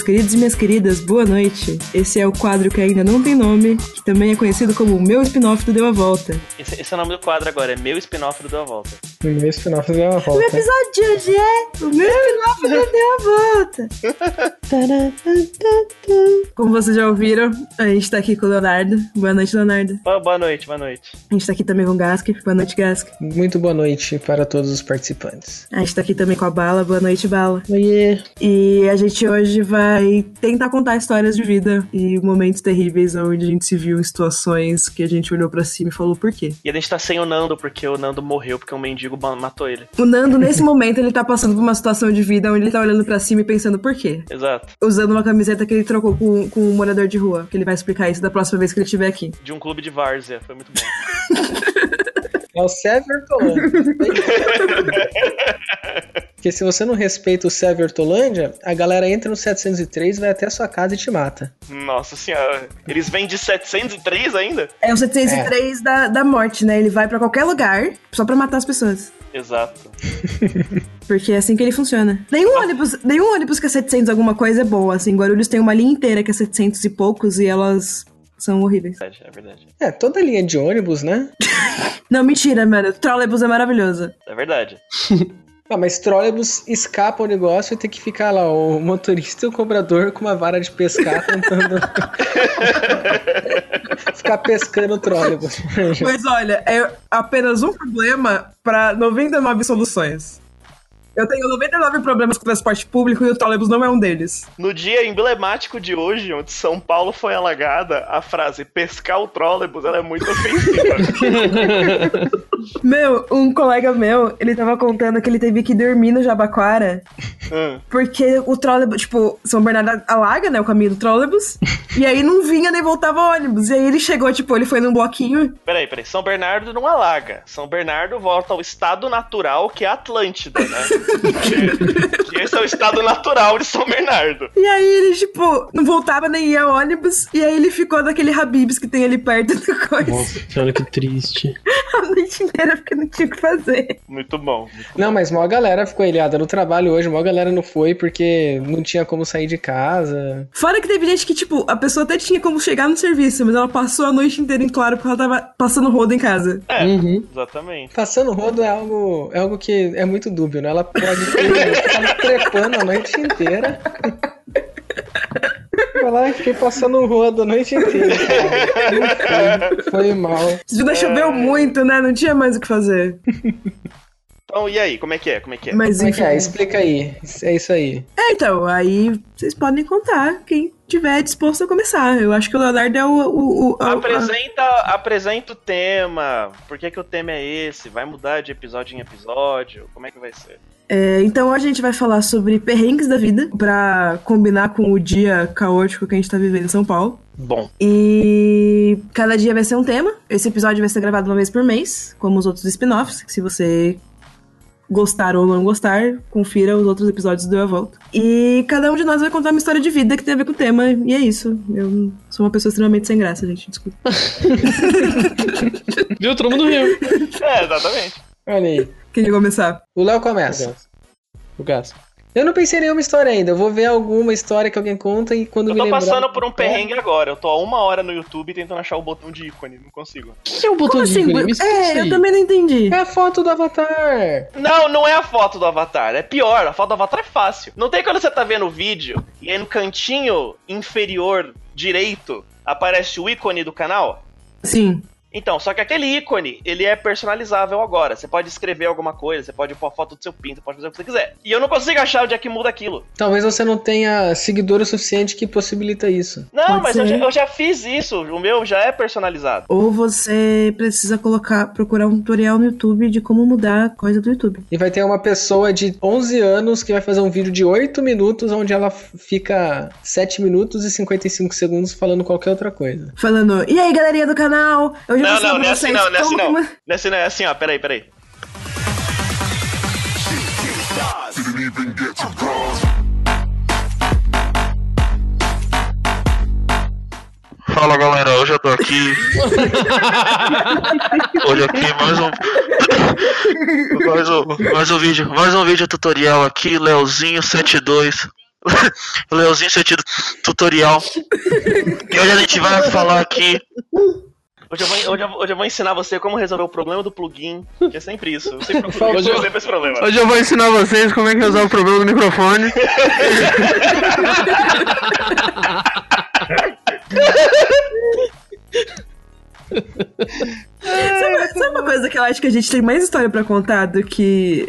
Meus queridos e minhas queridas, boa noite. Esse é o quadro que ainda não tem nome, que também é conhecido como meu spin-off do Deu a Volta. Esse, esse é o nome do quadro agora, é meu spin-off do Deu a Volta. O meu spin-off deu uma O volta. episódio de hoje é o meu spin-off Deu a Volta. Como vocês já ouviram, a gente tá aqui com o Leonardo. Boa noite, Leonardo. Boa, boa noite, boa noite. A gente tá aqui também com o Gask. Boa noite, Gask. Muito boa noite para todos os participantes. A gente tá aqui também com a Bala. Boa noite, Bala. Oiê. E a gente hoje vai tentar contar histórias de vida e momentos terríveis onde a gente se viu em situações que a gente olhou pra cima e falou por quê. E a gente tá sem o Nando, porque o Nando morreu porque um mendigo ma- matou ele. O Nando, nesse momento, ele tá passando por uma situação de vida onde ele tá olhando pra cima e pensando por quê. Exato. Usando uma camiseta que ele trocou com, com um morador de rua. Que ele vai explicar isso da próxima vez que ele estiver aqui. De um clube de várzea, foi muito bom. É o Sever Tolândia. Porque se você não respeita o Sever Tolândia, a galera entra no 703, vai até a sua casa e te mata. Nossa senhora. Eles vêm de 703 ainda? É o 703 da, da morte, né? Ele vai pra qualquer lugar só pra matar as pessoas. Exato. Porque é assim que ele funciona. Nenhum ônibus, nenhum ônibus que é 700 alguma coisa é bom. Assim, Guarulhos tem uma linha inteira que é 700 e poucos e elas são horríveis. É verdade, é verdade. É, toda linha de ônibus, né? Não, mentira, mano. Trolleybus é maravilhoso. É verdade. Ah, mas trólebus escapa o negócio e tem que ficar lá, o motorista e o cobrador com uma vara de pescar tentando ficar pescando o trólebus. Mas olha, é apenas um problema pra 99 soluções. Eu tenho 99 problemas com o transporte público e o trolleybus não é um deles. No dia emblemático de hoje, onde São Paulo foi alagada, a frase pescar o trólebus ela é muito ofensiva. Meu, um colega meu, ele tava contando que ele teve que dormir no Jabaquara Hum. porque o trolleybus, tipo, São Bernardo alaga, né, o caminho do trolleybus, e aí não vinha nem voltava ônibus. E aí ele chegou, tipo, ele foi num bloquinho. Peraí, peraí. São Bernardo não alaga. São Bernardo volta ao estado natural que é a Atlântida, né? que, que esse é o estado natural de São Bernardo. E aí ele, tipo, não voltava nem ia ônibus, e aí ele ficou naquele Habibs que tem ali perto do coisa Nossa senhora, que triste. a noite inteira porque não tinha o que fazer. Muito bom. Não, mas maior galera ficou ilhada no trabalho hoje, maior galera não foi porque não tinha como sair de casa. Fora que teve gente que, tipo, a pessoa até tinha como chegar no serviço, mas ela passou a noite inteira em claro porque ela tava passando rodo em casa. É, Uhum. exatamente. Passando rodo é algo, é algo que é muito dúbio, né? Ela pode ter ficado trepando a noite inteira. Foi lá e fiquei passando rodo a noite inteira. foi, foi mal. Esse dia choveu muito, né? Não tinha mais o que fazer. Então, e aí? Como é que é? Como é que é? Mas Como é enfim. que é? Explica aí. É isso aí. É, então, aí vocês podem contar quem tiver disposto a começar. Eu acho que o Leonardo é o. o, o a- Apresenta, apresenta o tema. Por que, que o tema é esse? Vai mudar de episódio em episódio? Como é que vai ser? É, então a gente vai falar sobre perrengues da vida pra combinar com o dia caótico que a gente tá vivendo em São Paulo. Bom, E cada dia vai ser um tema. Esse episódio vai ser gravado uma vez por mês, como os outros spin-offs. Se você gostar ou não gostar, confira os outros episódios do Eu a Volta. E cada um de nós vai contar uma história de vida que tem a ver com o tema. E é isso. Eu sou uma pessoa extremamente sem graça, gente. Desculpa. Viu? Todo mundo riu. é, exatamente. Olha aí. Quem quer começar? O Léo começa. O Gas. Eu não pensei em nenhuma história ainda. Eu vou ver alguma história que alguém conta e quando Eu me tô lembrar... passando por um perrengue agora. Eu tô há uma hora no YouTube tentando achar o botão de ícone. Não consigo. O que é o botão Como de assim? ícone? É, eu também não entendi. É a foto do Avatar. Não, não é a foto do Avatar. É pior. A foto do Avatar é fácil. Não tem quando você tá vendo o vídeo e aí no cantinho inferior direito aparece o ícone do canal? Sim. Então, só que aquele ícone, ele é personalizável agora. Você pode escrever alguma coisa, você pode pôr a foto do seu pinto, pode fazer o que você quiser. E eu não consigo achar onde é que muda aquilo. Talvez você não tenha seguidor o suficiente que possibilita isso. Não, Pode mas eu já, eu já fiz isso. O meu já é personalizado. Ou você precisa colocar, procurar um tutorial no YouTube de como mudar a coisa do YouTube. E vai ter uma pessoa de 11 anos que vai fazer um vídeo de 8 minutos, onde ela fica 7 minutos e 55 segundos falando qualquer outra coisa. Falando, e aí galerinha do canal? Hoje eu Não, vou ensinar não, não é pra assim vocês não, não é assim como não. Não é assim, não é assim, ó. Peraí, peraí. Fala galera, hoje eu tô aqui. Hoje aqui mais um. mais um. Mais um vídeo. Mais um vídeo tutorial aqui, Leozinho72. Leozinho sentido tutorial. E hoje a gente vai falar aqui. Hoje eu, vou, hoje, eu, hoje eu vou ensinar você como resolver o problema do plugin. Que é sempre isso. Eu sempre procuro Hoje eu- esse problema. Hoje eu vou ensinar vocês como é que resolve o problema do microfone. Sabe, sabe uma coisa que eu acho que a gente tem mais história pra contar do que.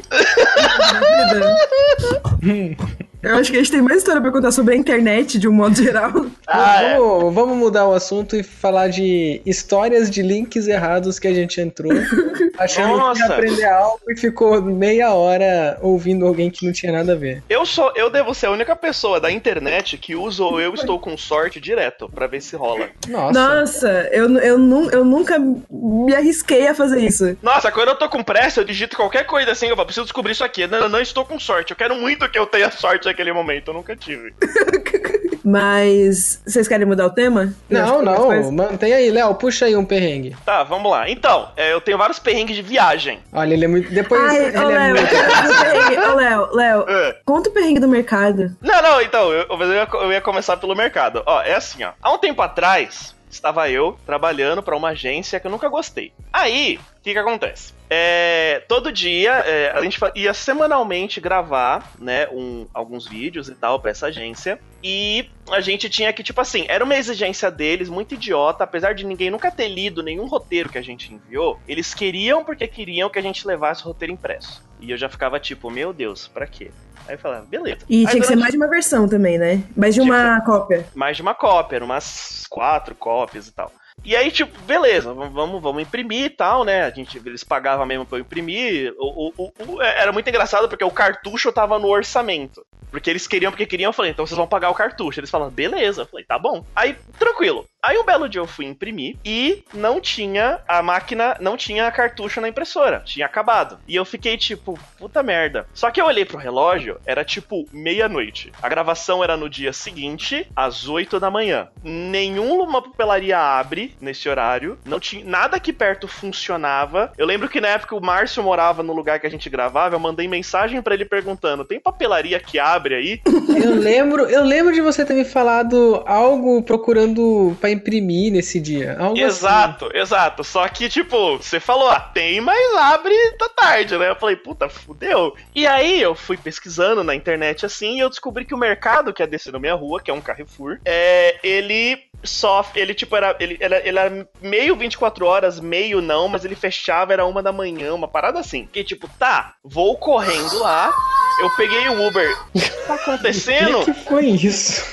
Eu acho que a gente tem mais história pra contar sobre a internet de um modo geral. Ah, é. vamos, vamos mudar o assunto e falar de histórias de links errados que a gente entrou, achando que Nossa. ia aprender algo e ficou meia hora ouvindo alguém que não tinha nada a ver. Eu sou, eu devo ser a única pessoa da internet que usa o eu estou com sorte direto pra ver se rola. Nossa. Nossa, eu, eu, nu- eu nunca me arrisquei a fazer isso. Nossa, quando eu tô com pressa, eu digito qualquer coisa assim, eu falo, preciso descobrir isso aqui. Não, eu não estou com sorte. Eu quero muito que eu tenha sorte naquele momento. Eu nunca tive. Mas vocês querem mudar o tema? Não, não, mantém aí, Léo, puxa aí um perrengue. Tá, vamos lá. Então, é, eu tenho vários perrengues de viagem. Olha, ele é muito. Depois Ai, ele ô é Léo, muito. Ô Léo, Léo, É. conta o perrengue do mercado. Não, não, então, eu, eu ia, eu ia começar pelo mercado. Ó, é assim, ó. Há um tempo atrás, estava eu trabalhando pra uma agência que eu nunca gostei. Aí, o que que acontece? É, todo dia, é, a gente ia semanalmente gravar, né, um- alguns vídeos e tal pra essa agência. E a gente tinha que, tipo assim, era uma exigência deles, muito idiota, apesar de ninguém nunca ter lido nenhum roteiro que a gente enviou. Eles queriam porque queriam que a gente levasse o roteiro impresso. E eu já ficava tipo, meu Deus, pra quê? Aí eu falava, beleza. E Aí tinha que ser mais de uma versão também, né? Mais de uma cópia. mais de uma cópia, eram umas quatro cópias e tal. E aí, tipo, beleza, vamos, vamos, imprimir e tal, né? A gente, eles pagavam mesmo pra eu imprimir. O, o- o- o- era muito engraçado porque o cartucho tava no orçamento. Porque eles queriam, porque queriam, eu falei, então vocês vão pagar o cartucho. Eles falaram, beleza. Eu falei, tá bom. Aí, tranquilo. Aí um belo dia eu fui imprimir e não tinha a máquina, não tinha cartucho na impressora. Tinha acabado. E eu fiquei tipo, puta merda. Só que eu olhei pro relógio, era tipo meia-noite. A gravação era no dia seguinte, às 8 da manhã. Nenhuma papelaria abre nesse horário. Não tinha nada aqui perto funcionava. Eu lembro que na época o Márcio morava no lugar que a gente gravava, eu mandei mensagem pra ele perguntando: "Tem papelaria que abre aí?" Eu lembro, eu lembro de você ter me falado algo procurando pra imprimir nesse dia. Algo assim. Exato, exato. Só que, tipo, você falou, ah, tem, mas abre da tarde, né? Eu falei, puta, fudeu. E aí eu fui pesquisando na internet assim e eu descobri que o mercado que é desse na minha rua, que é um Carrefour, é, ele só. Ele, tipo, era. Ele, ele, ele era meio 24 horas, meio não, mas ele fechava, era uma da manhã, uma parada assim. Que, tipo, tá, vou correndo lá. Eu peguei o Uber. O que tá O acontecendo? que, que foi isso?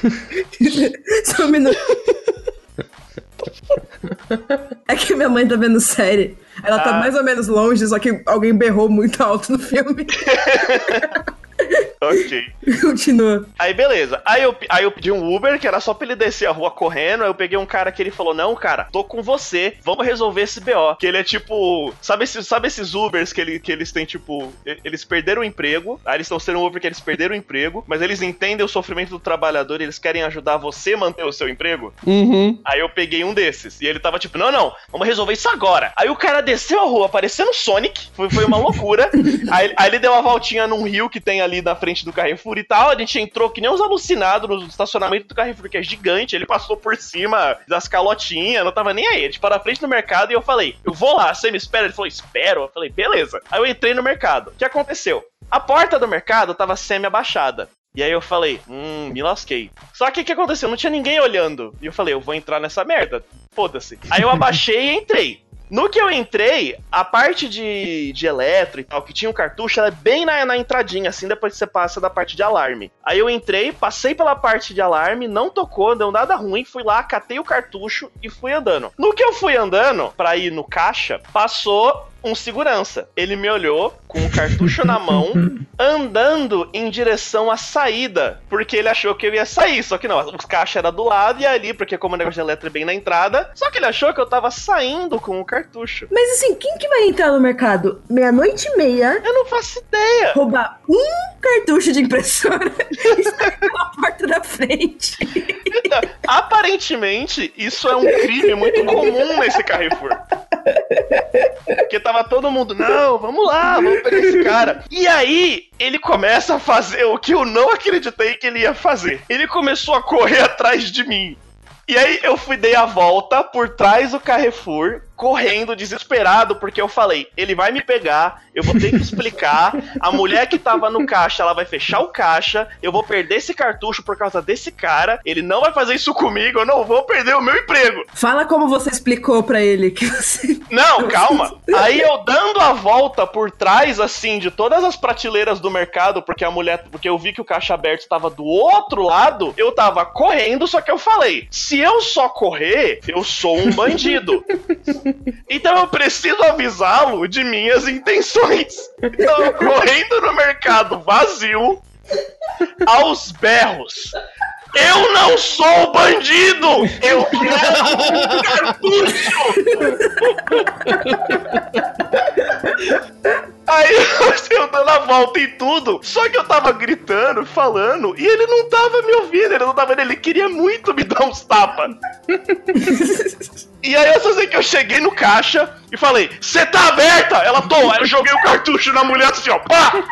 Só um minuto. É que minha mãe tá vendo série. Ela tá Ah. mais ou menos longe, só que alguém berrou muito alto no filme. ok. Continua. Aí beleza. Aí eu, aí eu pedi um Uber, que era só pra ele descer a rua correndo. Aí eu peguei um cara que ele falou: Não, cara, tô com você, vamos resolver esse BO. Que ele é tipo. Sabe, esses- sabe esses Ubers que, ele, que eles têm, tipo. Eles perderam o emprego. Aí eles estão sendo Uber que eles perderam o emprego, mas eles entendem o sofrimento do trabalhador e eles querem ajudar você a manter o seu emprego. Uhum. Aí eu peguei um desses. E ele tava tipo, não, não, vamos resolver isso agora. Aí o cara desceu a rua parecendo Sonic. Foi, foi uma loucura. aí, aí ele deu uma voltinha num rio que tem ali na frente do Carrefour e tal. A gente entrou que nem uns alucinados no estacionamento do Carrefour, que é gigante. Ele passou por cima das calotinhas, não tava nem aí. A gente parou na frente do mercado e eu falei, eu vou lá, você me espera? Ele falou, espero. Eu falei, beleza. Aí eu entrei no mercado. O que aconteceu? A porta do mercado tava semi-abaixada. E aí eu falei, hum, me lasquei. Só que o que aconteceu? Não tinha ninguém olhando. E eu falei, eu vou entrar nessa merda. Foda-se. Aí eu abaixei e entrei. No que eu entrei, a parte de, de eletro e tal, que tinha um cartucho, ela é bem na, na entradinha, assim, depois que você passa da parte de alarme. Aí eu entrei, passei pela parte de alarme, não tocou, deu nada ruim, fui lá, catei o cartucho e fui andando. No que eu fui andando, pra ir no caixa, passou um segurança. Ele me olhou com o cartucho na mão, andando em direção à saída, porque ele achou que eu ia sair. Só que não, o caixa era do lado e ali, porque como o negócio de eletro é bem na entrada, só que ele achou que eu tava saindo com o cartucho. Mas assim, quem que vai entrar no mercado meia-noite e meia, Eu não faço ideia. roubar um cartucho de impressora e sair pela porta da frente? Aparentemente, isso é um crime muito comum nesse Carrefour. Porque tava todo mundo, não, vamos lá, vamos pegar esse cara. E aí, ele começa a fazer o que eu não acreditei que ele ia fazer. Ele começou a correr atrás de mim. E aí eu fui dei a volta por trás do Carrefour, correndo desesperado, porque eu falei, ele vai me pegar, eu vou ter que explicar, a mulher que tava no caixa, ela vai fechar o caixa, eu vou perder esse cartucho por causa desse cara, ele não vai fazer isso comigo, eu não vou perder o meu emprego. Fala como você explicou pra ele que você. Não, calma. Aí eu dando a volta por trás, assim, de todas as prateleiras do mercado, porque a mulher. Porque eu vi que o caixa aberto estava do outro lado, eu tava correndo, só que eu falei: se eu só correr, eu sou um bandido. Então eu preciso avisá-lo de minhas intenções. Então correndo no mercado vazio, aos berros. Eu não sou bandido! Eu quero um cartucho! Aí eu dando a volta em tudo. Só que eu tava gritando, falando, e ele não tava me ouvindo, ele não tava ele queria muito me dar uns tapas. e aí eu só sei que eu cheguei no caixa e falei, você tá aberta? Ela tô. Aí eu joguei o cartucho na mulher assim, ó. Pá!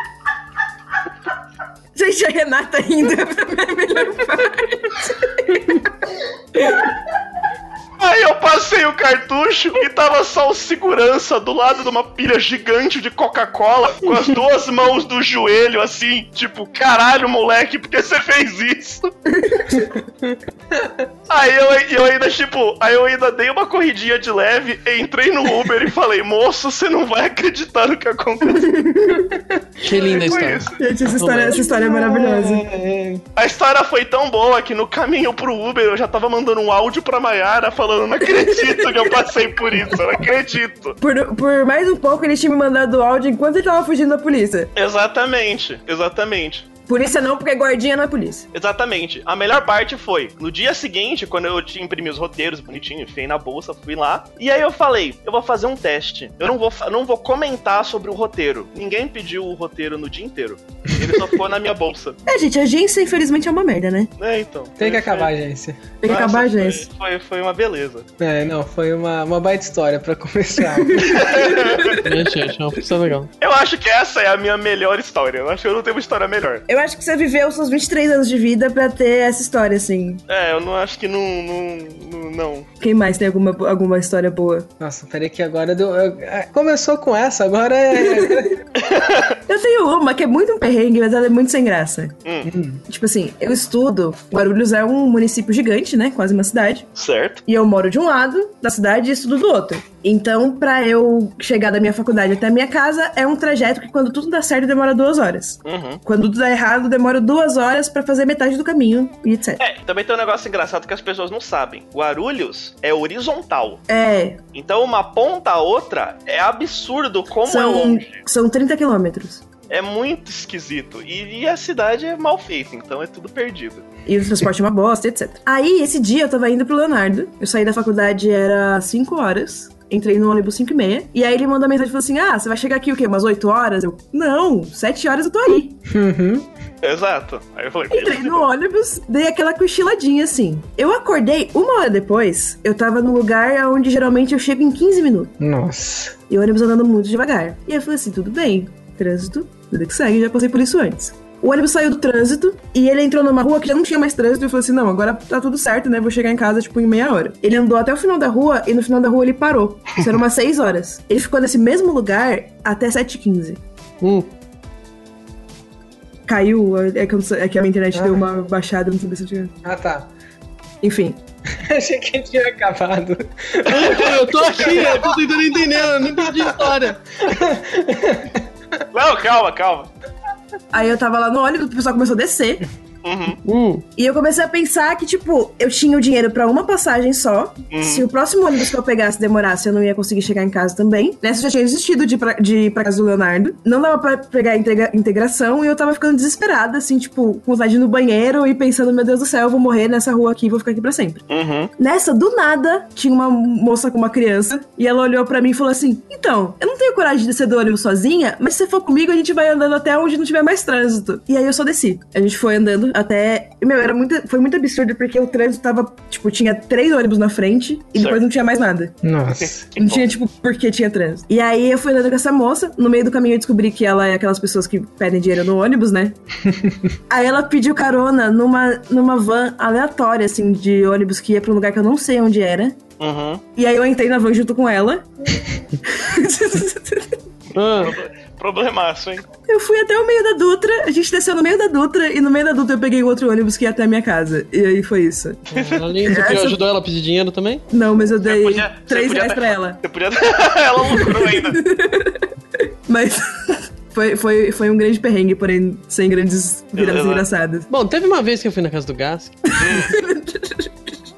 Gente, a Renata ainda pra minha melhor parte. Aí eu passei o cartucho e tava só o segurança do lado de uma pilha gigante de Coca-Cola, com as duas mãos do joelho, assim, tipo, caralho, moleque, por que você fez isso? aí eu, eu ainda, tipo, aí eu ainda dei uma corridinha de leve, entrei no Uber e falei, moço, você não vai acreditar no que aconteceu. Que linda Foi história. isso. Gente, essa história, essa história é maravilhosa. A história foi tão boa que no caminho pro Uber eu já tava mandando um áudio pra Mayara falando, não acredito que eu passei por isso, eu não acredito. Por, por mais um pouco, ele tinha me mandado áudio enquanto ele tava fugindo da polícia. Exatamente, exatamente. Polícia não, porque guardinha não é polícia. Exatamente. A melhor parte foi, no dia seguinte, quando eu tinha imprimi os roteiros bonitinho, enfiei na bolsa, fui lá. E aí eu falei, eu vou fazer um teste. Eu não vou, não vou comentar sobre o roteiro. Ninguém pediu o roteiro no dia inteiro. Ele só ficou na minha bolsa. É, gente, a agência infelizmente é uma merda, né? É, então. Tem que Foi- acabar a agência. Tem que Nossa, acabar a foi- agência. Foi, foi uma beleza. É, não, foi uma, uma baita história pra começar. Gente, gente, é uma pessoa legal. Eu acho que essa é a minha melhor história. Eu acho que eu não tenho uma história melhor. Eu acho que você viveu os seus 23 anos de vida pra ter essa história, assim. É, eu não acho que não. Não. não, não. Quem mais tem alguma, alguma história boa? Nossa, peraí que agora deu. eu- é, começou com essa, agora é. Eu tenho uma que é muito um perrengue, mas ela é muito sem graça. Hum, Tipo assim, eu estudo. Guarulhos é um município gigante, né? Quase uma cidade. certo. E eu moro de um lado da cidade e estudo do outro. Então, pra eu chegar da minha faculdade até a minha casa, é um trajeto que, quando tudo dá certo, demora duas horas. Uhum. Quando tudo dá errado, demora duas horas pra fazer metade do caminho e etc. É, também tem um negócio engraçado que as pessoas não sabem. Guarulhos é horizontal. É, Então uma ponta a outra é absurdo como é são, longe. são 30 quilômetros. É muito esquisito. E, e a cidade é mal feita, então é tudo perdido. E o transporte é uma bosta, etc. Aí, esse dia, eu tava indo pro Leonardo. Eu saí da faculdade, era 5 horas. Entrei no ônibus 5 e meia. E aí ele mandou mensagem e falou assim: Ah, você vai chegar aqui o quê? Umas 8 horas? Eu, não, 7 horas eu tô aí. Uhum. Exato. Aí eu falei, Entrei no ônibus, dei aquela cochiladinha assim. Eu acordei uma hora depois, eu tava no lugar onde geralmente eu chego em 15 minutos. Nossa. E o ônibus andando muito devagar. E aí eu falei assim: tudo bem, trânsito, tudo que segue, já passei por isso antes. O ônibus saiu do trânsito e ele entrou numa rua que já não tinha mais trânsito. E falei assim: não, agora tá tudo certo, né? Vou chegar em casa, tipo, em meia hora. Ele andou até o final da rua e no final da rua ele parou. Isso era umas 6 horas. Ele ficou nesse mesmo lugar até 7h15. Hum. Caiu, é que, eu é que a minha internet Ah. deu uma baixada, não sabia se eu tinha. Ah, tá. Enfim. Achei que tinha acabado. Eu tô aqui, eu tô tentando entender, eu não entendi a história. Não, calma, calma. Aí eu tava lá no ônibus, o pessoal começou a descer. Uhum. Hum. E eu comecei a pensar que, tipo, eu tinha o dinheiro pra uma passagem só. Uhum. Se o próximo ônibus que eu pegasse demorasse, eu não ia conseguir chegar em casa também. Nessa eu já tinha desistido de ir pra, de ir pra casa do Leonardo. Não dava pra pegar a integra- integração e eu tava ficando desesperada, assim, tipo, com vontade de ir no banheiro e pensando, meu Deus do céu, eu vou morrer nessa rua aqui, vou ficar aqui pra sempre. Uhum. Nessa, do nada, tinha uma moça com uma criança e ela olhou pra mim e falou assim: Então, eu não tenho coragem de descer do ônibus sozinha, mas se você for comigo, a gente vai andando até onde não tiver mais trânsito. E aí eu só desci. A gente foi andando até. Meu, era muito, foi muito absurdo porque o trânsito tava. Tipo, tinha três ônibus na frente e Certo. depois não tinha mais nada. Nossa. Não tinha, tipo, porque tinha trânsito. E aí eu fui andando com essa moça. No meio do caminho eu descobri que ela é aquelas pessoas que pedem dinheiro no ônibus, né? aí ela pediu carona numa, numa van aleatória, assim, de ônibus que ia pra um lugar que eu não sei onde era. Uhum. E aí eu entrei na van junto com ela. Problemaço, hein? eu fui até o meio da Dutra, a gente desceu no meio da Dutra e no meio da Dutra eu peguei o outro ônibus que ia até a minha casa. E aí foi isso. além do que Essa- ajudou ela a pedir dinheiro também? Não, mas eu dei podia- você 3 podia reais pra ela. Você podia. ela lucrou ainda. Mas foi, foi, foi um grande perrengue, porém sem grandes viradas engraçadas. Bom, teve uma vez que eu fui na casa do Gask.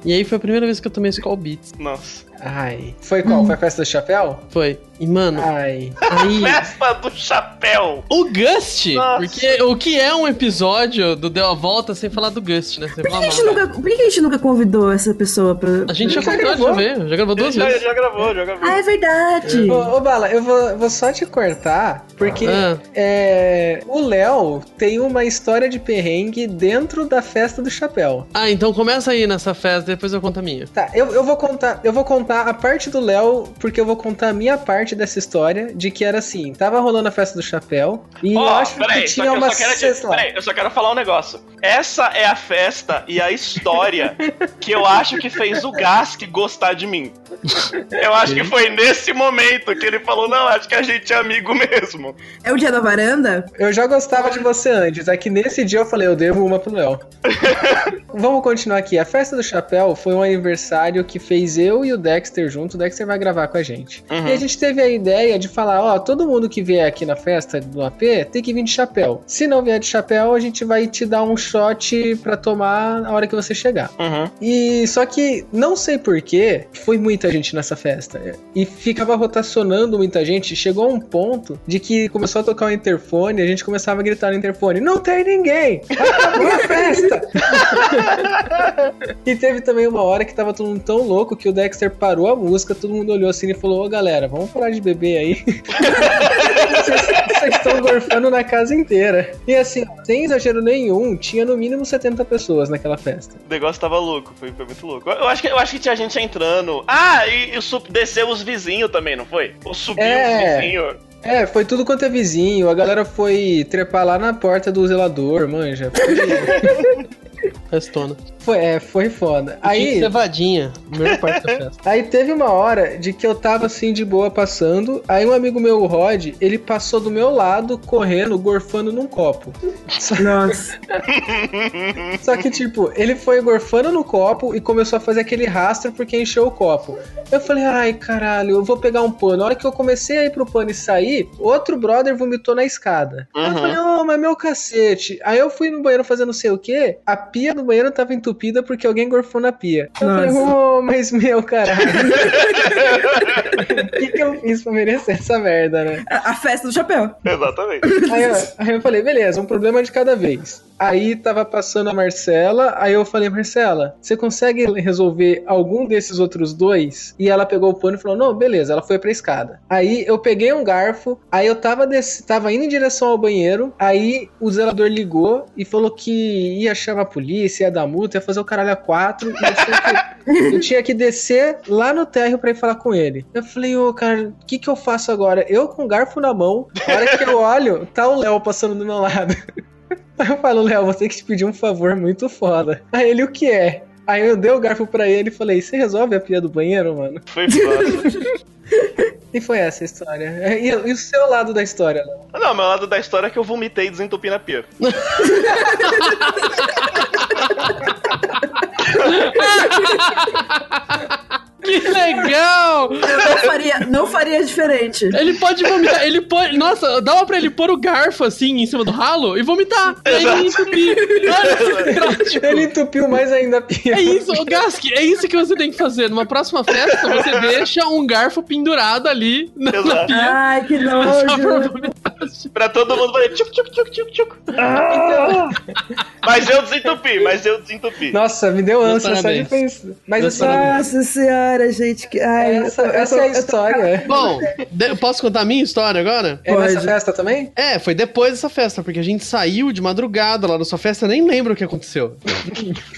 e aí foi a primeira vez que eu tomei Skull Beats. Nossa. Ai. Foi qual? Foi a festa do chapéu? Foi. E, mano, Ai. aí. Festa do chapéu! O Gust! Nossa. Porque o que é um episódio do Deu a Volta sem falar do Gust, né? Sem Por que, falar a gente nunca, por que a gente nunca convidou essa pessoa pra. A gente já Já contou, já gravou. veio. Já gravou duas já, vezes. já gravou, já gravou. Ah, é verdade! Ô, ô, Bala, eu vou, vou só te cortar, porque Ah. é, o Léo tem uma história de perrengue dentro da festa do chapéu. Ah, então começa aí nessa festa, depois eu conto a minha. Tá, eu, eu vou contar, eu vou contar a parte do Léo, porque eu vou contar a minha parte dessa história, de que era assim, tava rolando a festa do chapéu, e eu Ó, acho peraí, que tinha eu uma peraí, eu só quero falar um negócio. Essa é a festa e a história que eu acho que fez o Gask gostar de mim. Eu acho que foi nesse momento que ele falou: não, acho que a gente é amigo mesmo. É o dia da varanda? Eu já gostava de você antes, é que nesse dia eu falei, eu devo uma pro Léo. Vamos continuar aqui. A festa do chapéu foi um aniversário que fez eu e o Dexter junto. O Dexter vai gravar com a gente. Uhum. E a gente teve a ideia de falar: ó, todo mundo que vier aqui na festa do AP tem que vir de chapéu. Se não vier de chapéu, a gente vai te dar um shot pra tomar na hora que você chegar. Uhum. E só que não sei porquê, foi muita gente nessa festa. E ficava rotacionando muita gente. Chegou a um ponto de que começou a tocar o interfone e a gente começava a gritar no interfone: Não tem ninguém! Acabou a festa! e teve também uma hora que tava todo mundo tão louco que o Dexter parou a música, todo mundo olhou assim e falou: Ô galera, vamos parar de beber aí. Vocês vocês estão gorfando na casa inteira. E assim, sem exagero nenhum, tinha no mínimo 70 pessoas naquela festa. O negócio tava louco, foi, foi muito louco. Eu acho, que, eu acho que tinha gente entrando. Ah, e, e sub, desceu os vizinhos também, não foi? Ou subiu É. os vizinhos. É, foi tudo quanto é vizinho. A galera foi trepar lá na porta do zelador, manja. Foi, Festona. foi, é, foi foda. Que Aí, ser vadinha. a Melhor parte da festa. aí teve uma hora de que eu tava assim de boa passando. Aí um amigo meu, o Rod, ele passou do meu lado, correndo, gorfando num copo. Nossa. só que, tipo, ele foi gorfando no copo e começou a fazer aquele rastro porque encheu o copo. Eu falei, ai caralho, eu vou pegar um pano. Na hora que eu comecei a ir pro pano e sair, outro brother vomitou na escada. Aí eu Uhum. falei, oh, mas meu cacete. Aí eu fui no banheiro fazer não sei o quê, a pia do banheiro tava entupida porque alguém gorfou na pia. Eu Nossa. falei, oh, mas meu caralho. O que, que eu fiz pra merecer essa merda, né? A, a festa do chapéu. Exatamente. Aí eu, aí eu falei, beleza, um problema de cada vez. Aí tava passando a Marcela, aí eu falei, Marcela, você consegue resolver algum desses outros dois? E ela pegou o pano e falou, não, beleza, ela foi pra escada. Aí eu peguei um garfo, aí eu tava, des- tava indo em direção ao banheiro, aí o zelador ligou e falou que ia chamar a polícia, ia dar multa, ia fazer o caralho a quatro, e eu tinha que, eu tinha que descer lá no térreo pra ir falar com ele. Eu falei, ô cara, o que que eu faço agora? Eu com o garfo na mão, na hora que eu olho, tá o Léo passando do meu lado. Aí eu falo, Léo, vou ter que te pedir um favor muito foda. Aí ele, o que é? Aí eu dei o garfo pra ele e falei, você resolve a pia do banheiro, mano? Foi foda. E foi essa a história. E, e o seu lado da história, Léo? Não, meu lado da história é que eu vomitei e desentupi na pia. Que legal! Eu não faria, não faria diferente. Ele pode vomitar, ele pode. Nossa, dava pra ele pôr o garfo assim em cima do ralo e vomitar. Aí ele entupir. Olha. Ele entupiu mais ainda a pia. É isso, ô Gask, é isso que você tem que fazer. Numa próxima festa, você deixa um garfo pendurado ali na, na Exato. pia. Ai, que Só pra nojo. vomitar. Pra todo mundo fazer tchuc, tchuc, tchuc, tchuc, tchuc. Mas eu desentupi, mas eu desentupi. Nossa, me deu ânsia só de pensar. Mas Meus assim, Nossa senhora. Cara, gente, que. Ai, Essa, eu eu essa tô- é a eu tô- história. Bom, de- posso contar a minha história agora? É nessa Pode. festa também? É, foi depois dessa festa, porque a gente saiu de madrugada lá na sua festa, nem lembro o que aconteceu.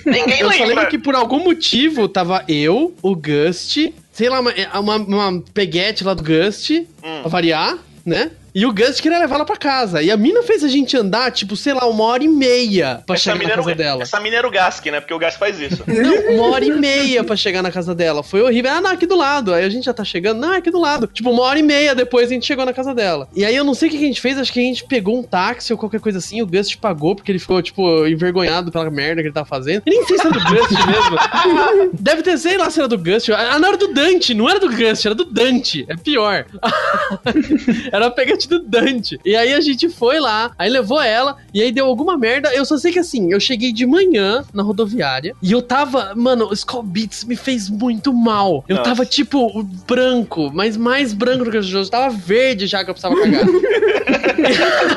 Ninguém Eu só lembra. lembro que por algum motivo tava eu, o Gust, sei lá, uma, uma, uma peguete lá do Gust, Hum. pra variar, né? E o Gust queria levar ela pra casa. E a mina fez a gente andar, tipo, sei lá, uma hora e meia pra Essa chegar na casa era, dela. o- essa mina era o Gask, né? Porque o Gask faz isso. Não, uma hora e meia pra chegar na casa dela. Foi horrível. Ah, não, aqui do lado. Aí a gente já tá chegando. Não, é aqui do lado. Tipo, uma hora e meia depois a gente chegou na casa dela. E aí eu não sei o que a gente fez. Acho que a gente pegou um táxi ou qualquer coisa assim. O Gust pagou porque ele ficou, tipo, envergonhado pela merda que ele tava fazendo. Nem sei se era do Gust mesmo. Deve ter, sei lá se era do Gust. Ah, não era do Dante. Não era do Gust, era do Dante. É pior. era a pegante do Dante. E aí a gente foi lá, aí levou ela, e aí deu alguma merda. Eu só sei que assim, eu cheguei de manhã na rodoviária e eu tava, mano, o Skull Beats me fez muito mal. Eu Nossa. tava tipo branco, mas mais branco do que os outros. Tava verde já que eu precisava cagar.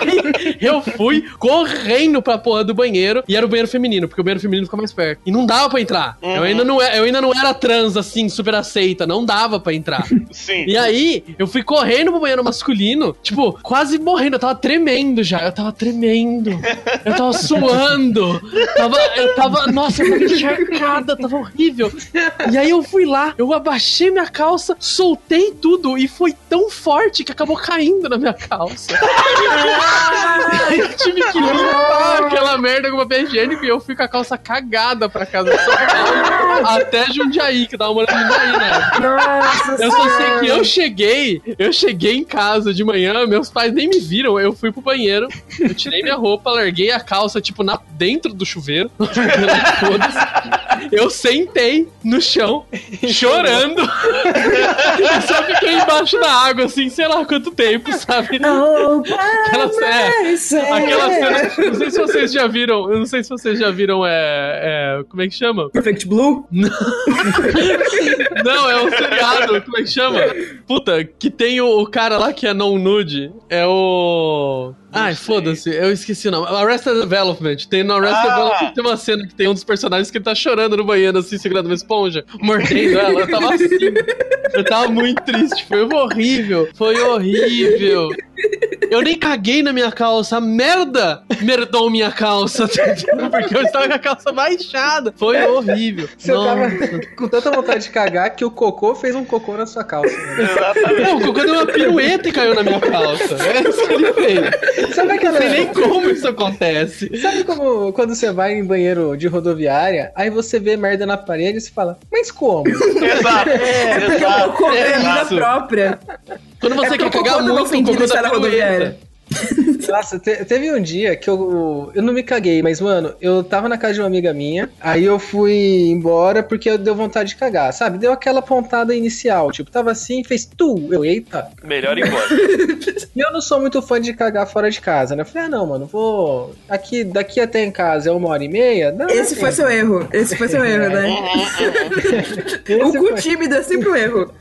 Aí, eu fui correndo pra porra do banheiro e era o banheiro feminino, porque o banheiro feminino fica mais perto. E não dava pra entrar. Eu, Uhum. ainda não, é- eu ainda não era trans, assim, super aceita. Não dava pra entrar. Sim. E aí, eu fui correndo pro banheiro masculino, tipo, quase morrendo. Eu tava tremendo já. Eu tava tremendo. Eu tava suando. Tava, eu tava, nossa, eu tava encharcada, tava horrível. E aí eu fui lá, eu abaixei minha calça, soltei tudo e foi tão forte que acabou caindo na minha calça. Aí eu tive que limpar aquela merda com papel higiênico e eu fui com a calça cagada pra casa de São Paulo até Jundiaí, que uma olhada em Jundiaí, né? Nossa Eu só sei que eu cheguei, eu cheguei em casa de manhã, meus pais nem me viram, eu fui pro banheiro, eu tirei minha roupa, larguei a calça, tipo, na, dentro do chuveiro. eu sentei no chão, chorando, e só fiquei embaixo da água, assim, sei lá quanto tempo, sabe? Aquela, é, Isso aquela cena, não sei se vocês já viram, eu não sei se vocês já viram, é, é como é que chama? Perfect Blue? Não, é um seriado, como é que chama? Puta, que tem o, o cara lá que é non nude. É o. Ai, sei. foda-se, eu esqueci o nome. Arrested Development. Tem no Arrested Ah. Development tem uma cena que tem um dos personagens que ele tá chorando no banheiro, assim, segurando uma esponja, mordendo ela. Eu tava assim. Eu tava muito triste. Foi horrível. Foi horrível. Eu nem caguei na minha calça. Merda! Merdou minha calça. Porque eu estava com a calça baixada. Foi horrível. Você tava com tanta vontade de cagar que o cocô fez um cocô na sua calça. né? Exatamente. Não, o Cocô deu uma pirueta e caiu na minha calça. É isso que ele fez. Sabe Não aquela. sei nem como isso acontece. Sabe como quando você vai em banheiro de rodoviária, aí você vê merda na parede e você fala, mas como? Exato. É vida Exato. É porque o cagar cocô tava muito, o ofendido Cocô de estar dá na rodoviária. Nossa, te- teve um dia que eu. Eu não me caguei, mas, mano, eu tava na casa de uma amiga minha, aí eu fui embora porque eu deu vontade de cagar, sabe? Deu aquela pontada inicial, tipo, tava assim, fez tu, eu, eita. Melhor ir embora. E eu não sou muito fã de cagar fora de casa, né? Eu falei, ah, não, mano, vou. Aqui, daqui até em casa é uma hora e meia. Dá Esse foi seu erro. Esse foi seu erro, né? Esse O cu foi. tímido é sempre o erro.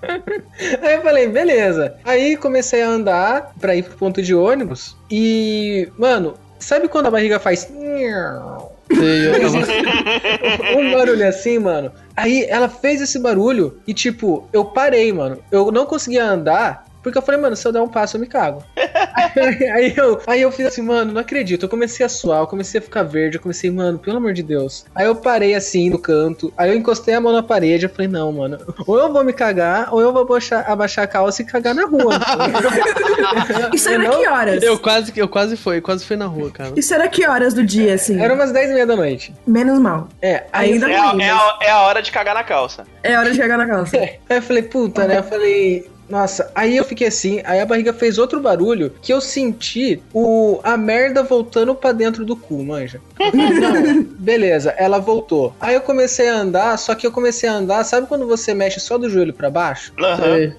Aí eu falei, beleza. Aí comecei a andar pra ir pro ponto de ônibus e, mano, sabe quando a barriga faz. Um barulho assim, mano. Aí ela fez esse barulho e, tipo, eu parei, mano. Eu não conseguia andar. Porque eu falei, mano, se eu der um passo, eu me cago. aí, eu, aí eu fiz assim, mano, não acredito. Eu comecei a suar, eu comecei a ficar verde. Eu comecei, mano, pelo amor de Deus. Aí eu parei assim no canto. Aí eu encostei a mão na parede. Eu falei, não, mano, ou eu vou me cagar, ou eu vou abaixar, abaixar a calça e cagar na rua. Isso era Não, que horas? Eu quase, eu quase fui, quase fui na rua, cara. Isso era que horas do dia, assim? Era umas 10 e meia da noite. Menos mal. É, Ainda É a, ruim, é, a, é a hora de cagar na calça. É hora de chegar na calça. Aí eu falei, puta, né? Eu falei. Nossa, aí eu fiquei assim, aí a barriga fez outro barulho que eu senti o a merda voltando pra dentro do cu, manja. Não, beleza, ela voltou. Aí eu comecei a andar, só que eu comecei a andar, sabe quando você mexe só do joelho pra baixo?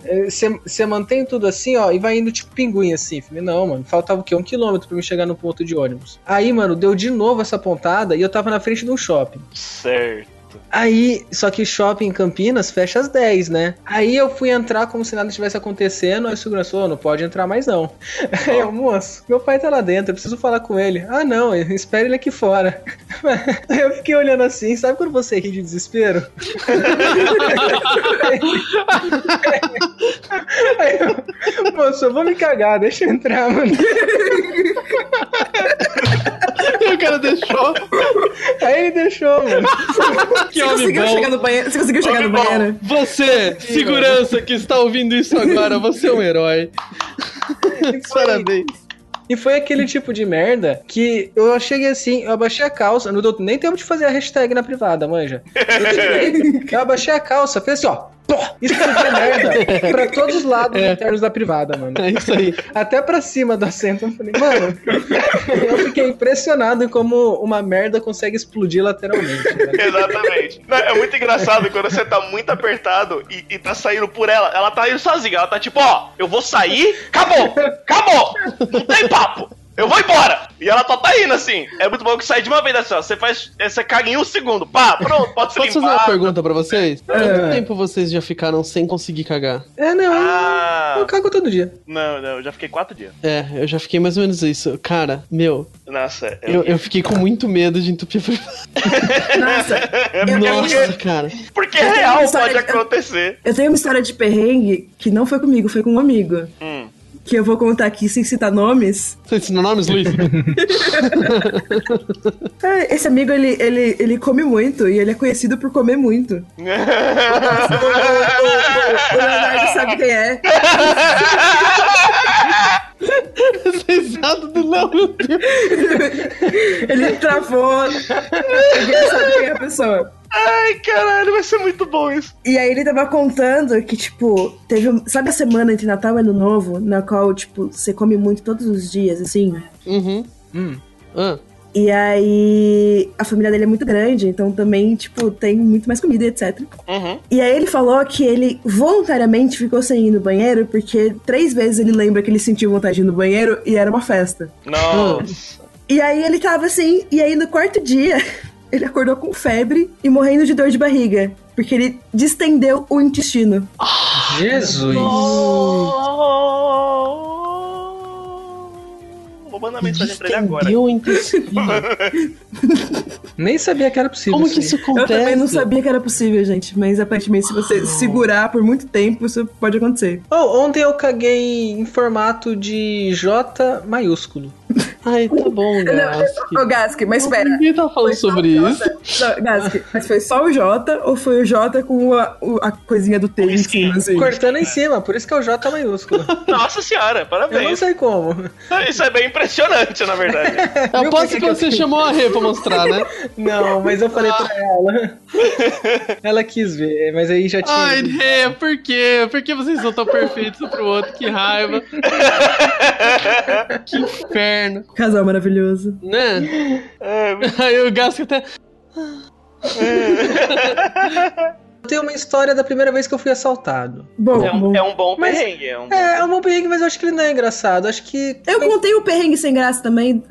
É, Você você mantém tudo assim, ó, e vai indo tipo pinguim assim. Falei, não, mano, faltava o quê? Um quilômetro pra me chegar no ponto de ônibus. Aí, mano, deu de novo essa pontada e eu tava na frente de um shopping. Certo. Exato. Aí, só que shopping em Campinas fecha às 10, né? Aí eu fui entrar como se nada estivesse acontecendo, aí o segurança falou, não pode entrar mais não. Aí eu, moço, meu pai tá lá dentro, eu preciso falar com ele. Ah não, espere ele aqui fora. Aí eu fiquei olhando assim, sabe quando você ri de desespero? Aí eu, moço, eu vou me cagar, deixa eu entrar, mano. o cara deixou. Aí ele deixou, mano. Que Você homem conseguiu chegar bom. no banheiro? Você conseguiu chegar no Homem bom. banheiro? Você, segurança que está ouvindo isso agora, você é um herói. Parabéns. E foi aquele tipo de merda que eu cheguei assim, eu abaixei a calça, não deu nem tempo de fazer a hashtag na privada, manja. Eu, cheguei, eu abaixei a calça, fez assim, ó. Pô, explodiu a merda pra todos os lados internos da privada, mano. É isso aí. Até pra cima do assento. Eu falei, mano, eu fiquei impressionado em como uma merda consegue explodir lateralmente. velho. Exatamente. Não, é muito engraçado quando você tá muito apertado e, e tá saindo por ela. Ela tá indo sozinha. Ela tá tipo, ó, eu vou sair, acabou, acabou. Não tem papo. Eu vou embora! E ela só tá indo assim. É muito bom que sai de uma vez assim, ó. Você faz. Você caga em um segundo. Pá, pronto, pode se Posso fazer uma limpar. pergunta pra vocês? Quanto É. tempo vocês já ficaram sem conseguir cagar? É, não, Ah. eu cago todo dia. Não, não, eu já fiquei quatro dias. É, eu já fiquei mais ou menos isso. Cara, meu, Nossa, é eu, eu fiquei com muito medo de entupir a. Nossa, eu, Nossa, cara. Porque Eu tenho real uma história- pode acontecer. eu tenho uma história de perrengue que não foi comigo, foi com um amigo. Hum. Que eu vou contar aqui sem citar nomes. Você ensinou nomes, Luiz? É, Esse amigo, ele, ele, ele come muito e ele é conhecido por comer muito. O, o- o- o Leonardo sabe quem é. Risada do Léo, meu Deus. Ele travou. Ninguém sabe quem é a pessoa. Ai, caralho, vai ser muito bom isso. E aí ele tava contando que, tipo, teve. um- Sabe a semana entre Natal e Ano Novo, na qual, tipo, você come muito todos os dias, assim? Uhum. Hum. Ah, E aí a família dele é muito grande, então também, tipo, tem muito mais comida, etc. Uhum. E aí ele falou que ele voluntariamente ficou sem ir no banheiro, porque três vezes ele lembra que ele sentiu vontade de ir no banheiro e era uma festa. Nossa. E aí ele tava assim, e aí no quarto dia, ele acordou com febre e morrendo de dor de barriga. Porque ele distendeu o intestino. Jesus. Vou mandar mensagem pra ele agora. Distendeu o intestino. Nem sabia que era possível. Como que isso Eu acontece? também não sabia que era possível, gente. Mas aparentemente, se você segurar por muito tempo, isso pode acontecer. Oh, ontem eu caguei em formato de J maiúsculo. Ai, tá bom, Gask. Ô, Gask, mas espera. Ninguém tá falando sobre isso. Jota? Não, Gask, mas foi só o J ou foi o J com a, a coisinha do T em cima, assim? Cortando em cima, por isso que é o J maiúsculo. Nossa senhora, Eu não parabéns. sei como. Isso é bem impressionante, na verdade. Eu por que que você chamou a Rê pra mostrar, né? Não, mas eu falei pra ela. Ela quis ver, mas aí já tinha. Ai, Rê, por quê? Por que vocês são tão perfeitos um pro outro? Que raiva. que inferno. Casal maravilhoso. Né? É, Aí o Gask até. Eu tenho uma história da primeira vez que eu fui assaltado. Bom, é, bom. um, é um bom Mas- perrengue. É um bom... É, é um bom perrengue, mas eu acho que ele não é engraçado. Acho que. eu contei o perrengue sem graça também.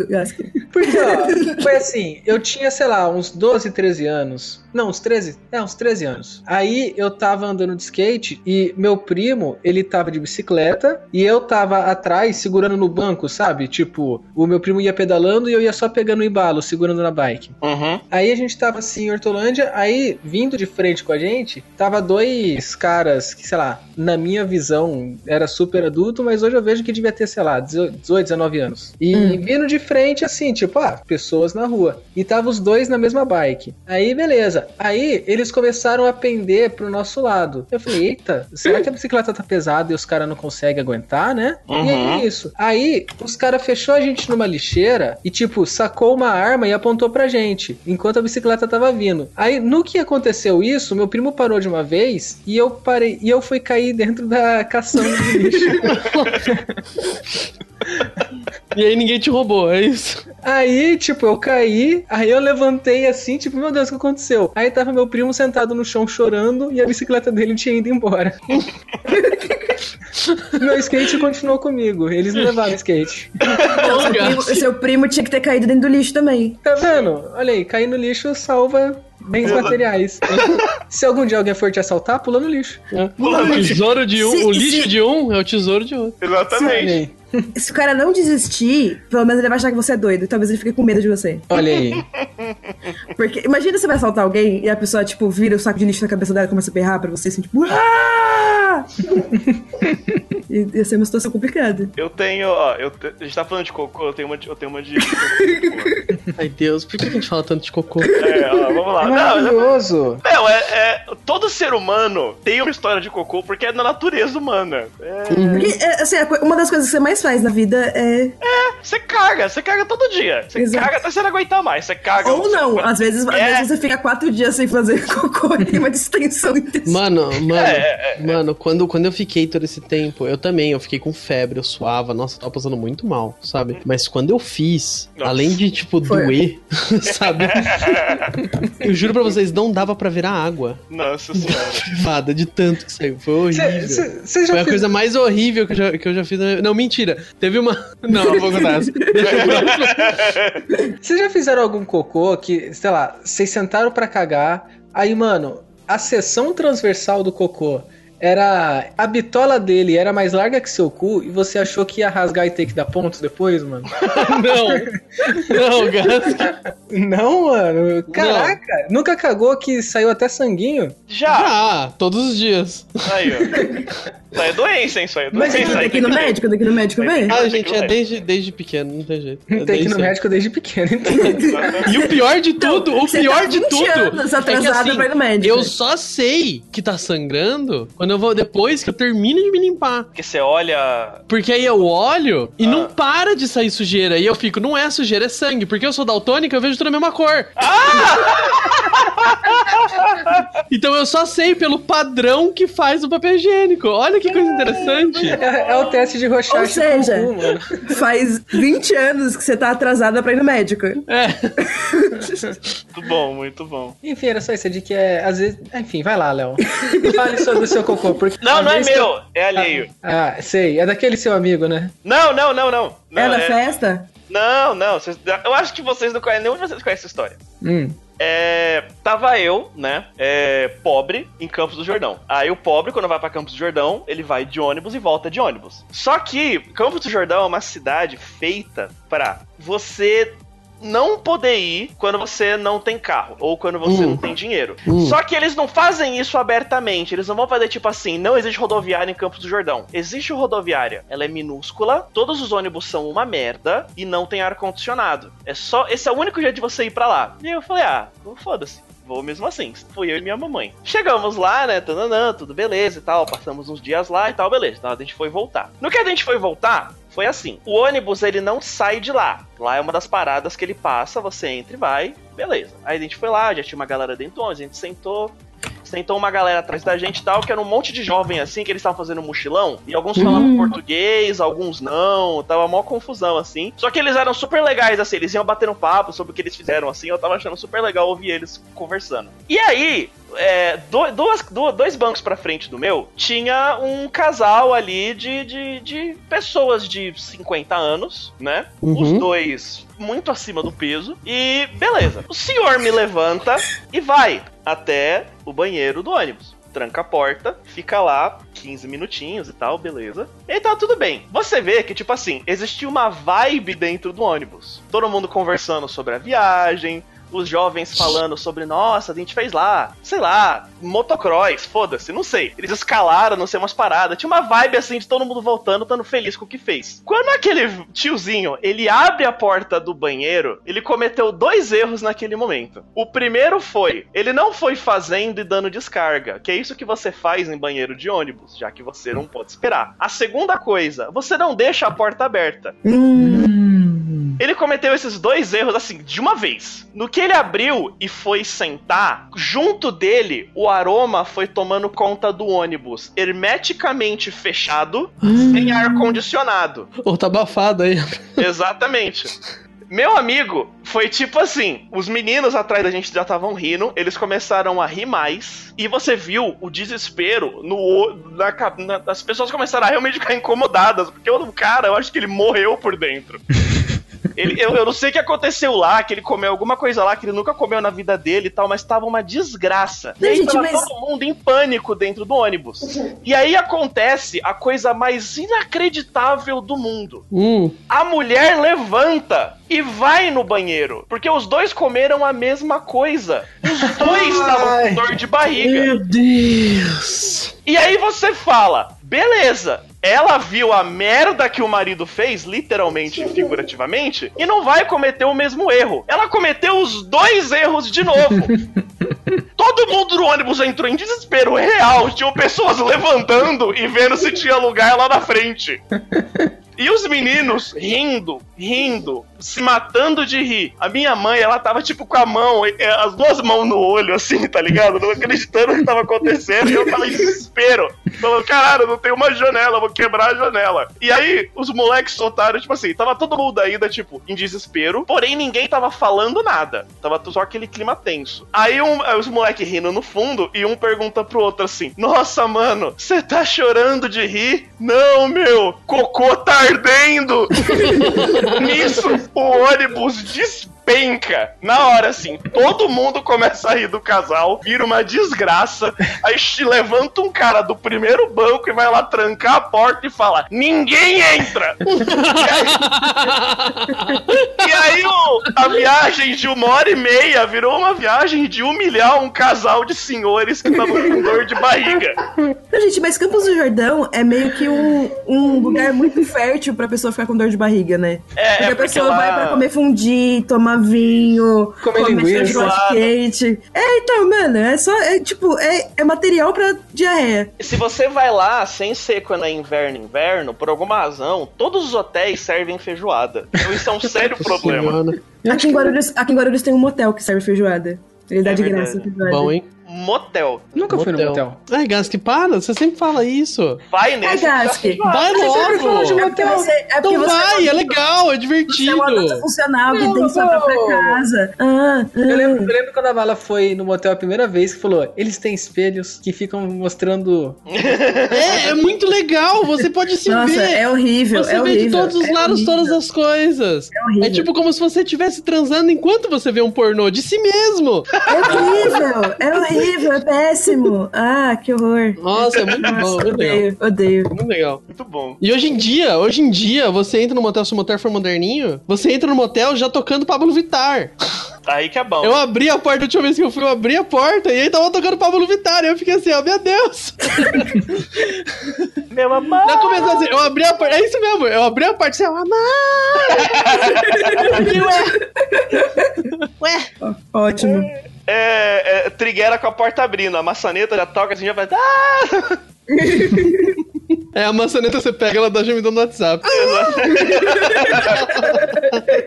Porque, ó, foi assim, eu tinha, sei lá, uns 12, 13 anos. Não, uns 13, é, uns 13 anos. Aí eu tava andando de skate e meu primo, ele tava de bicicleta e eu tava atrás segurando no banco, sabe? Tipo, o meu primo ia pedalando e eu ia só pegando o embalo, segurando na bike. Uhum. Aí a gente tava assim em Hortolândia, aí vindo de frente com a gente, tava dois caras que, sei lá, na minha visão era super adulto, mas hoje eu vejo que devia ter, sei lá, 18, 19 anos. E Hum. vindo de frente assim, tipo, ah, pessoas na rua. E tava os dois na mesma bike. Aí, beleza. Aí eles começaram a pender pro nosso lado. Eu falei, eita, será que a bicicleta tá pesada e os caras não conseguem aguentar, né? E aí Uhum. é isso. Aí os caras fechou a gente numa lixeira e, tipo, sacou uma arma e apontou pra gente, enquanto a bicicleta tava vindo. Aí, no que aconteceu isso, meu primo parou de uma vez e eu parei e eu fui cair dentro da caçamba de lixo. E aí ninguém te roubou, é isso? Aí, tipo, eu caí, aí eu levantei assim, tipo, meu Deus, o que aconteceu? Aí tava meu primo sentado no chão chorando e a bicicleta dele tinha ido embora. Meu skate continuou comigo. Eles não levaram skate. Então, seu, primo, seu primo tinha que ter caído dentro do lixo também. Tá vendo? Olha aí, cair no lixo salva bens materiais. Se algum dia alguém for te assaltar, pula no lixo. O tesouro de um, Se- o lixo se- de um é o tesouro de outro. Exatamente. Se o cara não desistir, pelo menos ele vai achar que você é doido. Talvez ele fique com medo de você. Olha aí. Porque imagina você vai assaltar alguém e a pessoa, tipo, vira o saco de lixo na cabeça dela e começa a berrar pra você, assim, tipo. E- Ia ser uma situação complicada. Eu tenho, ó, eu te- a gente tá falando de cocô, eu tenho uma de. Eu tenho uma de. Ai, Deus, por que a gente fala tanto de cocô? é, ó, vamos É lá. Não, não, maravilhoso. Não, é, é- Todo ser humano tem uma história de cocô porque é da natureza humana. É, Porque, é, assim, uma das coisas que você mais faz na vida é. você caga, você caga todo dia. Você Exato. caga até você não aguentar mais. Você caga. Ou você- não, às vezes, às É. vezes você fica quatro dias sem fazer cocô e tem uma distensão intestinal. Mano, mano, É, é, mano, quando, quando eu fiquei todo esse tempo, eu também, eu fiquei com febre, eu suava, nossa, eu tava passando muito mal, sabe? Mas quando eu fiz, Nossa. além de, tipo, Foi. doer, sabe? eu juro pra vocês, não dava pra virar água Nossa senhora. privada de tanto que saiu. Foi horrível. Você já Foi a fez... coisa mais horrível que eu já, que eu já fiz. na- Não, mentira. Teve uma. Não, não vou contar essa. Deixa eu próximo. Vocês já fizeram algum cocô que, sei lá, vocês sentaram pra cagar, aí, mano, a seção transversal do cocô era. A bitola dele era mais larga que seu cu e você achou que ia rasgar e ter que dar pontos depois, mano? Não. Não, Gas. Não, mano. Caraca, nunca cagou que saiu até sanguinho? Já. Ah, todos os dias. Aí, ó. Isso aí é doença, hein? Isso aí é Mas doença. Tem que ir no médico, tem que ir no médico ver. Ah, gente, que é desde, desde pequeno, não tem jeito. É Tem que ir no médico desde pequeno, então. E o pior de tudo, o você pior tá de 20 tudo. anos atrasado pra ir no médico. Eu só sei que tá sangrando quando eu vou depois que eu termino de me limpar. Porque você olha. Porque aí eu olho e Ah. não para de sair sujeira. E eu fico, não é sujeira, é sangue. Porque eu sou daltônica, eu vejo tudo a mesma cor. então eu só sei pelo padrão que faz o papel higiênico. Olha que coisa interessante. É, é o teste de Rorschach Ou seja, cu. Faz 20 anos que você tá atrasada pra ir no médico. É. Muito bom, muito bom. Enfim, era só isso, de que é, às vezes... Enfim, vai lá, Léo. Fale sobre o seu cocô, porque... Não, não é que meu, é alheio. Ah, sei, é daquele seu amigo, né? Não, não, não, não. não é da é- festa? Não, não. vocês- eu acho que vocês não conhecem, nenhum de vocês conhece essa história. Hum. É, tava eu, né, é, pobre, em Campos do Jordão. Aí o pobre, quando vai pra Campos do Jordão, ele vai de ônibus e volta de ônibus. Só que Campos do Jordão é uma cidade feita pra você não poder ir quando você não tem carro ou quando você Hum. não tem dinheiro. Hum. Só que eles não fazem isso abertamente. Eles não vão fazer tipo assim, não existe rodoviária em Campos do Jordão. Existe rodoviária, ela é minúscula, todos os ônibus são uma merda e não tem ar condicionado. É só, esse é o único jeito de você ir pra lá. E eu falei: "Ah, foda-se. Vou mesmo assim. Fui eu e minha mamãe. Chegamos lá, né? Tananã, tudo beleza e tal. Passamos uns dias lá e tal, beleza. Então a gente foi voltar. No que a gente foi voltar, foi assim. O ônibus, ele não sai de lá. Lá é uma das paradas que ele passa, você entra e vai, beleza. Aí a gente foi lá, já tinha uma galera dentro ônibus, a gente sentou. Sentou uma galera atrás da gente e tal, que era um monte de jovem assim, que eles estavam fazendo mochilão. E alguns falavam português, alguns não. Tava mó confusão assim. Só que eles eram super legais, assim, eles iam batendo papo sobre o que eles fizeram assim. Eu tava achando super legal ouvir eles conversando. E aí, é, duas, do- dois bancos pra frente do meu, tinha um casal ali de, de, de pessoas de 50 anos, né? Os Uhum. dois muito acima do peso. E beleza. O senhor me levanta e vai até o banheiro do ônibus. Tranca a porta, fica lá 15 minutinhos e tal, beleza. E tá tudo bem. Você vê que, tipo assim, existia uma vibe dentro do ônibus. Todo mundo conversando sobre a viagem, os jovens falando sobre, nossa, a gente fez lá, sei lá, motocross, foda-se, não sei. Eles escalaram, não sei, umas paradas. Tinha uma vibe assim de todo mundo voltando, estando feliz com o que fez. Quando aquele tiozinho, ele abre a porta do banheiro, ele cometeu dois erros naquele momento. O primeiro foi, ele não foi fazendo e dando descarga, que é isso que você faz em banheiro de ônibus, já que você não pode esperar. A segunda coisa, você não deixa a porta aberta. Ele cometeu esses dois erros assim, de uma vez. No que ele abriu e foi sentar, junto dele, o aroma foi tomando conta do ônibus, hermeticamente fechado, sem ar condicionado. Ô, tá abafado aí. Exatamente. Meu amigo, foi tipo assim: os meninos atrás da gente já estavam rindo, eles começaram a rir mais, e você viu o desespero no na, na- as pessoas começaram a realmente ficar incomodadas, porque o cara, eu acho que ele morreu por dentro. Ele, eu, eu não sei o que aconteceu lá, que ele comeu alguma coisa lá que ele nunca comeu na vida dele e tal, mas tava uma desgraça. E Não, aí gente, tava mas- todo mundo em pânico dentro do ônibus. E aí acontece a coisa mais inacreditável do mundo. Hum. A mulher levanta e vai no banheiro. Porque os dois comeram a mesma coisa. Os dois estavam com dor de barriga. Deus. E aí você fala, beleza. Ela viu a merda que o marido fez, literalmente e figurativamente, e não vai cometer o mesmo erro. Ela cometeu os dois erros de novo. Todo mundo no ônibus entrou em desespero real. Tinham pessoas levantando e vendo se tinha lugar lá na frente. E os meninos rindo, rindo, se matando de rir. A minha mãe, ela tava tipo com a mão, eh, as duas mãos no olho, assim, tá ligado? Não acreditando no que tava acontecendo. E eu em desespero. Falando, caralho, não tem uma janela, vou quebrar a janela. E aí, os moleques soltaram, tipo assim, tava todo mundo ainda, tipo, em desespero. Porém, ninguém tava falando nada. Tava só aquele clima tenso. Aí, um, os moleques rindo no fundo, e um pergunta pro outro assim: Nossa, mano, você tá chorando de rir? Não, meu, cocô tá ardendo. Nisso, o ônibus despenca. Na hora, assim, todo mundo começa a rir do casal, vira uma desgraça. Aí levanta um cara do primeiro banco e vai lá trancar a porta e fala: Ninguém entra! E aí o- a viagem de uma hora e meia virou uma viagem de humilhar um casal de senhores que estavam com dor de barriga. Não, gente, mas Campos do Jordão é meio que um, um lugar muito fértil pra pessoa ficar com dor de barriga, né? É, Porque é a pessoa lá- vai pra comer fundi, tomar vinho, Comer linguiça. quente. É, então, mano, é só, é tipo, é, é material pra diarreia. Se você vai lá sem ser quando é inverno, inverno, por alguma razão, todos os hotéis servem feijoada. Então isso é um sério problema. Aqui em, Guarulhos, aqui em Guarulhos tem um motel que serve feijoada. Ele dá É de verdade. graça. Bom, hein? Motel. Nunca fui no motel. Ai, Gask, para. Você sempre fala isso. Vai É, nesse. Gask. Vai Você sempre fala de logo. motel. Você- É Então você vai, é legal, é Você é divertido. uma adulta funcional que Não, tem sua própria casa. Ah, Eu ah. lembro, eu lembro quando a Vala foi no motel a primeira vez que falou: eles têm espelhos que ficam mostrando. É, é muito legal. Você pode se Nossa, ver. é horrível. Você é vê horrível, de todos os é lados horrível, todas as coisas. É horrível. É tipo como se você estivesse transando enquanto você vê um pornô de si mesmo. É horrível, é horrível, é péssimo. Ah, que horror. Nossa, é muito bom, muito legal. odeio, odeio. Muito legal. Muito bom. E hoje em dia, hoje em dia, você entra no motel, se o motel for moderninho, você entra no motel já tocando Pablo Vittar. Aí que é bom. Eu abri a porta, a última vez que eu fui, eu abri a porta e aí tava tocando Pablo Vittar. E eu fiquei assim, ó, meu Deus. Meu amor. Já começou assim, eu abri a porta, é isso mesmo, eu abri a porta assim, ó, amar. Ué, ué. Ótimo. É, é, trigueira com a porta abrindo. A maçaneta já toca assim, já vai. Ah! É, a maçaneta você pega, ela dá gemidão no WhatsApp.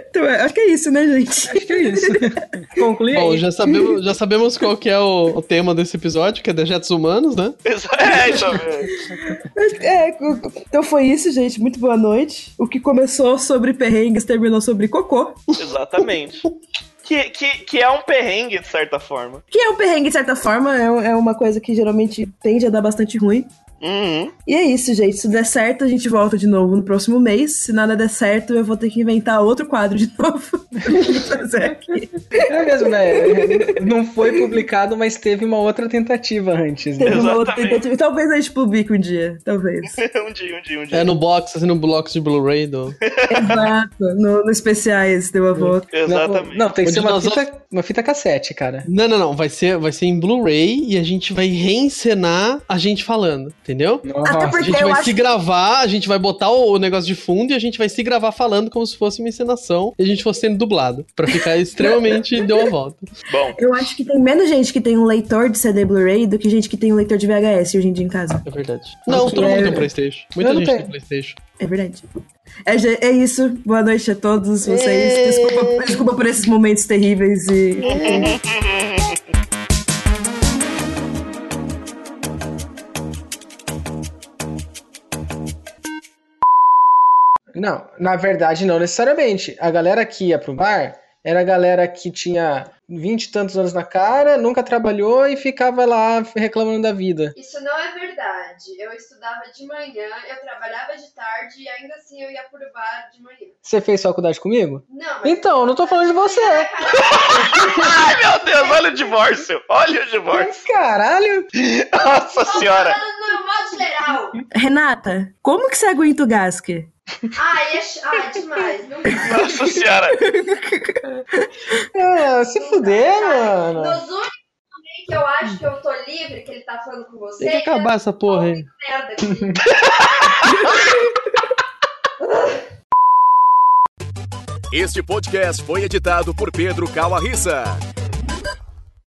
Então, é, acho que é isso, né, gente? Acho que é isso. Conclui Bom, aí. já sabemos, já sabemos qual que é o, o tema desse episódio, que é dejetos humanos, né? É, então. é. É, então foi isso, gente. Muito boa noite. O que começou sobre perrengues terminou sobre cocô. Exatamente. Que, que, que é um perrengue, de certa forma. Que é um perrengue, de certa forma, é, é uma coisa que geralmente tende a dar bastante ruim. Uhum. E é isso, gente. Se der certo, a gente volta de novo no próximo mês. Se nada der certo, eu vou ter que inventar outro quadro de novo fazer aqui. É mesmo, né? Não foi publicado, mas teve uma outra tentativa antes. Né? Teve uma outra tentativa. Talvez a gente publique um dia. Talvez. um dia, um dia, um dia. É no box, assim, no box de Blu-ray do... Exato. No, no especiais deu a volta. Exatamente. Não, tem que Onde ser uma fita, uma fita cassete, cara. Não, não, não. Vai ser, vai ser em Blu-ray e a gente vai reencenar a gente falando, entendeu? Até A porque gente eu vai acho se gravar, a gente vai botar o, negócio de fundo e a gente vai se gravar falando como se fosse uma encenação e a gente fosse sendo dublado. Pra ficar extremamente deu a volta. Bom, Eu acho que tem menos gente que tem um leitor de CD Blu-ray do que gente que tem um leitor de VHS hoje em dia em casa. É verdade. Não, todo é- mundo tem um Playstation. Muita gente tenho. tem Playstation. É verdade. É, é isso. Boa noite a todos vocês. Desculpa, desculpa por esses momentos terríveis e. Não, na verdade, não necessariamente. A galera que ia pro bar era a galera que tinha vinte e tantos anos na cara, nunca trabalhou e ficava lá reclamando da vida. Isso não é verdade. Eu estudava de manhã, eu trabalhava de tarde e ainda assim eu ia pro bar de manhã. Você fez faculdade comigo? Não, mas Então, eu não tô falando de você. Ai, meu Deus, olha o divórcio. Olha o divórcio. Caralho! Nossa senhora. Falando no modo geral. Renata, como que você aguenta o Gasker? Ai, é, ch- ai, demais. Não Nossa senhora. É, se fuder, mano. Nos únicos também que eu acho que eu tô livre, que ele tá falando com você. Tem que acabar essa porra aí. Merda aqui. Este podcast foi editado por Pedro Calarissa.